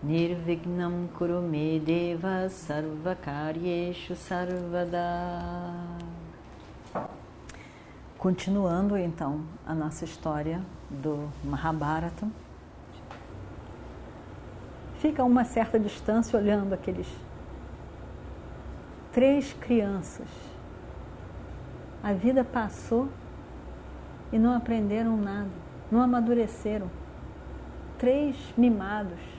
Nirvignam Kurume Deva Sarvakaryeshu Sarvada. Continuando então a nossa história do Mahabharata, fica a uma certa distância olhando aqueles três crianças. A vida passou e não aprenderam nada, não amadureceram. Três mimados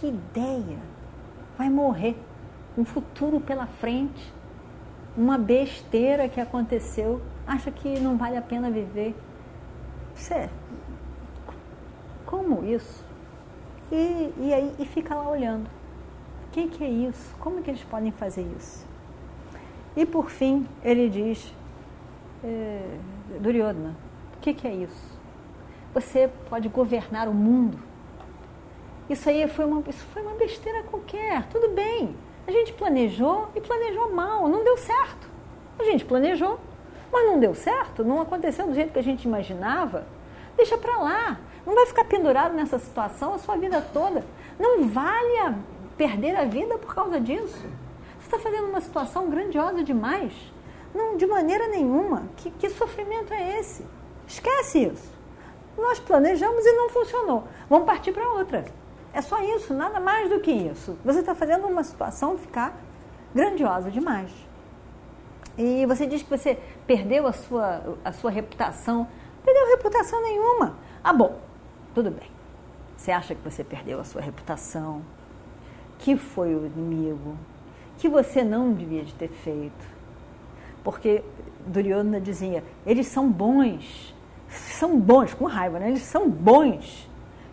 que ideia! Vai morrer. Um futuro pela frente. Uma besteira que aconteceu. Acha que não vale a pena viver. Você, como isso? E, e aí e fica lá olhando. O que, que é isso? Como que eles podem fazer isso? E por fim, ele diz, é, Duryodhana, o que, que é isso? Você pode governar o mundo isso aí foi uma, isso foi uma besteira qualquer, tudo bem. A gente planejou e planejou mal, não deu certo. A gente planejou, mas não deu certo, não aconteceu do jeito que a gente imaginava. Deixa para lá. Não vai ficar pendurado nessa situação a sua vida toda. Não vale a perder a vida por causa disso. Você está fazendo uma situação grandiosa demais. Não, de maneira nenhuma. Que, que sofrimento é esse? Esquece isso. Nós planejamos e não funcionou. Vamos partir para outra. É só isso, nada mais do que isso. Você está fazendo uma situação ficar grandiosa demais. E você diz que você perdeu a sua, a sua reputação. Perdeu reputação nenhuma. Ah, bom, tudo bem. Você acha que você perdeu a sua reputação, que foi o inimigo, que você não devia de ter feito. Porque Duryodhana dizia, eles são bons, são bons, com raiva, né? Eles são bons.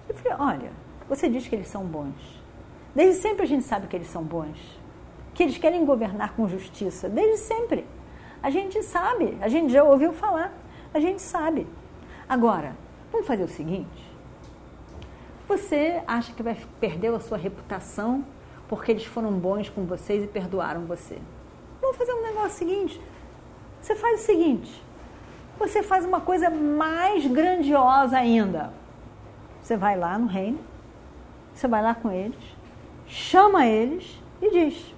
Eu falei, olha, você diz que eles são bons. Desde sempre a gente sabe que eles são bons. Que eles querem governar com justiça. Desde sempre. A gente sabe, a gente já ouviu falar. A gente sabe. Agora, vamos fazer o seguinte. Você acha que vai perder a sua reputação porque eles foram bons com vocês e perdoaram você? Vamos fazer um negócio seguinte. Você faz o seguinte. Você faz uma coisa mais grandiosa ainda. Você vai lá no reino, você vai lá com eles, chama eles e diz: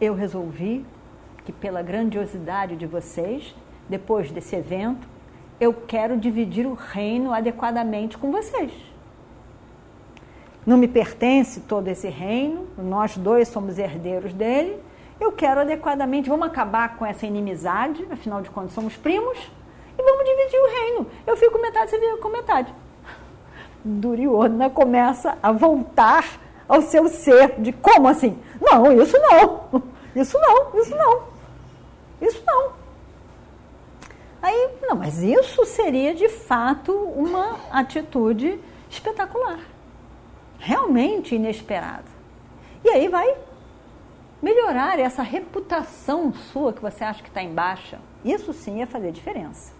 Eu resolvi que, pela grandiosidade de vocês, depois desse evento, eu quero dividir o reino adequadamente com vocês. Não me pertence todo esse reino, nós dois somos herdeiros dele. Eu quero adequadamente, vamos acabar com essa inimizade, afinal de contas somos primos, e vamos dividir o reino. Eu fico com metade, você fica com metade. Duryodhana começa a voltar ao seu ser de como assim? Não, isso não, isso não, isso não, isso não. Aí, não, mas isso seria de fato uma atitude espetacular, realmente inesperada. E aí vai melhorar essa reputação sua que você acha que está em baixa. Isso sim ia fazer diferença.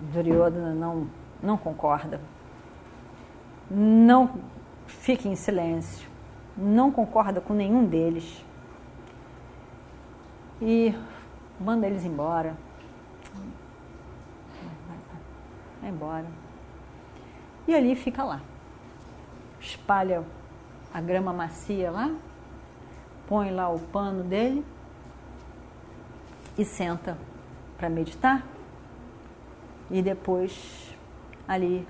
Duryodhana não, não concorda. Não fica em silêncio. Não concorda com nenhum deles. E manda eles embora. Vai embora. E ali fica lá. Espalha a grama macia lá, põe lá o pano dele e senta para meditar. E depois, ali,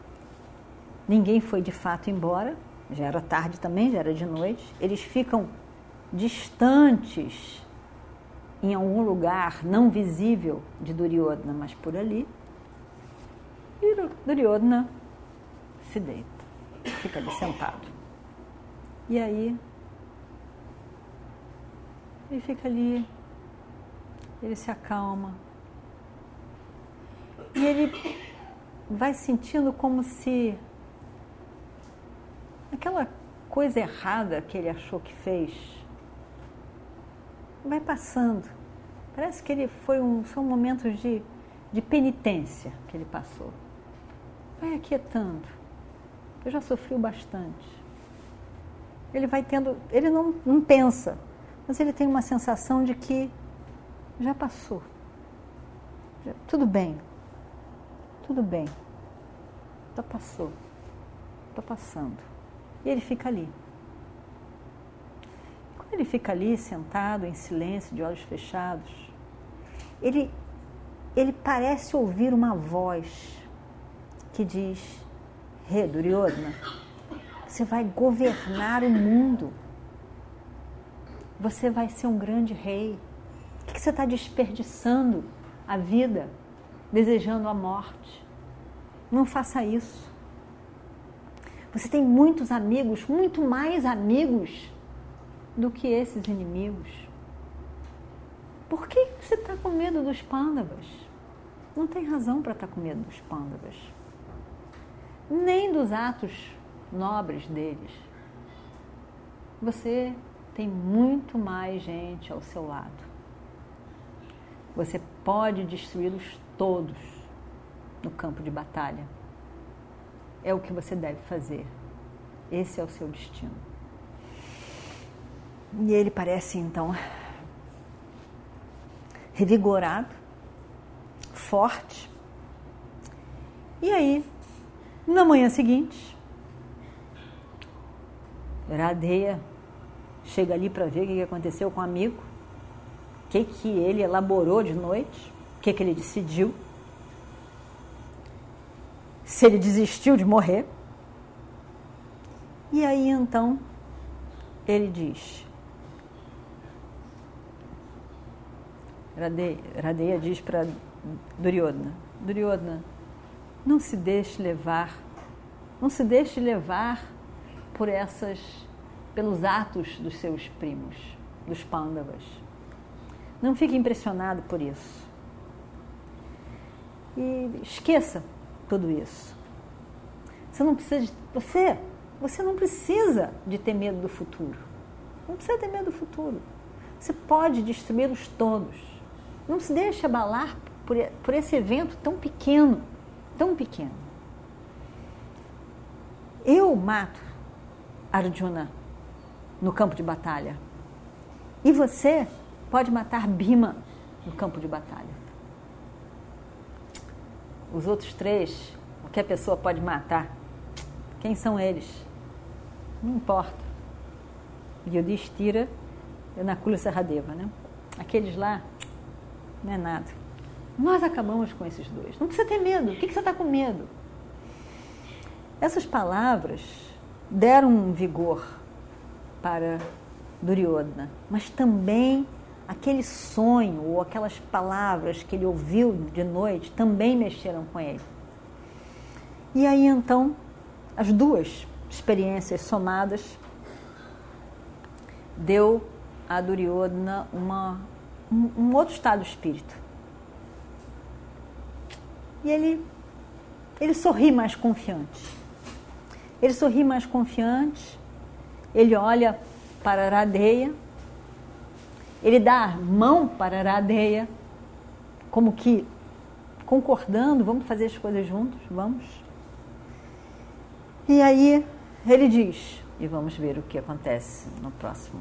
ninguém foi de fato embora, já era tarde também, já era de noite. Eles ficam distantes em algum lugar não visível de Duryodhana, mas por ali. E Duryodhana se deita, fica ali sentado. E aí, ele fica ali, ele se acalma, e ele vai sentindo como se aquela coisa errada que ele achou que fez vai passando. Parece que ele foi um, são momentos de, de penitência que ele passou. Vai aquietando. Eu já sofri bastante. Ele vai tendo, ele não, não pensa, mas ele tem uma sensação de que já passou. Já, tudo bem. Tudo bem. Já passou. Está passando. E ele fica ali. Quando ele fica ali, sentado, em silêncio, de olhos fechados, ele, ele parece ouvir uma voz que diz: Rei Duryodhana, você vai governar o mundo. Você vai ser um grande rei. Por que você está desperdiçando a vida, desejando a morte? Não faça isso. Você tem muitos amigos, muito mais amigos do que esses inimigos. Por que você está com medo dos pândavas? Não tem razão para estar tá com medo dos pândavas. Nem dos atos nobres deles. Você tem muito mais gente ao seu lado. Você pode destruí-los todos no campo de batalha. É o que você deve fazer. Esse é o seu destino. E ele parece então revigorado, forte. E aí, na manhã seguinte, Radeia chega ali para ver o que aconteceu com o amigo, o que, que ele elaborou de noite, o que, que ele decidiu, se ele desistiu de morrer. E aí então ele diz: Radeia, diz para Duryodhana: Duryodhana, não se deixe levar, não se deixe levar por essas, pelos atos dos seus primos, dos Pandavas. Não fique impressionado por isso. E esqueça tudo isso. Você não precisa de, você, você não precisa de ter medo do futuro. Não precisa ter medo do futuro. Você pode destruí-los todos. Não se deixe abalar por, por esse evento tão pequeno, tão pequeno. Eu mato Arjuna no campo de batalha. E você pode matar Bhima no campo de batalha. Os outros três, o que a pessoa pode matar, quem são eles? Não importa. E Nakula Serradeva, né? Aqueles lá, não é nada. Nós acabamos com esses dois. Não precisa ter medo. O que você está com medo? Essas palavras deram um vigor para Duryodhana, mas também aquele sonho ou aquelas palavras que ele ouviu de noite também mexeram com ele. E aí então, as duas experiências somadas deu a Duryodhana uma, um, um outro estado de espírito. E ele, ele sorri mais confiante. Ele sorri mais confiante, ele olha para a Radeia, ele dá a mão para a Radeia, como que concordando, vamos fazer as coisas juntos, vamos. E aí ele diz, e vamos ver o que acontece no próximo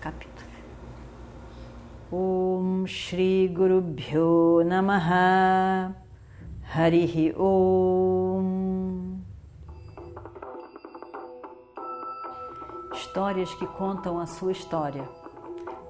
capítulo. Om Shri Guru Bhyo Namaha Harihi Om histórias que contam a sua história,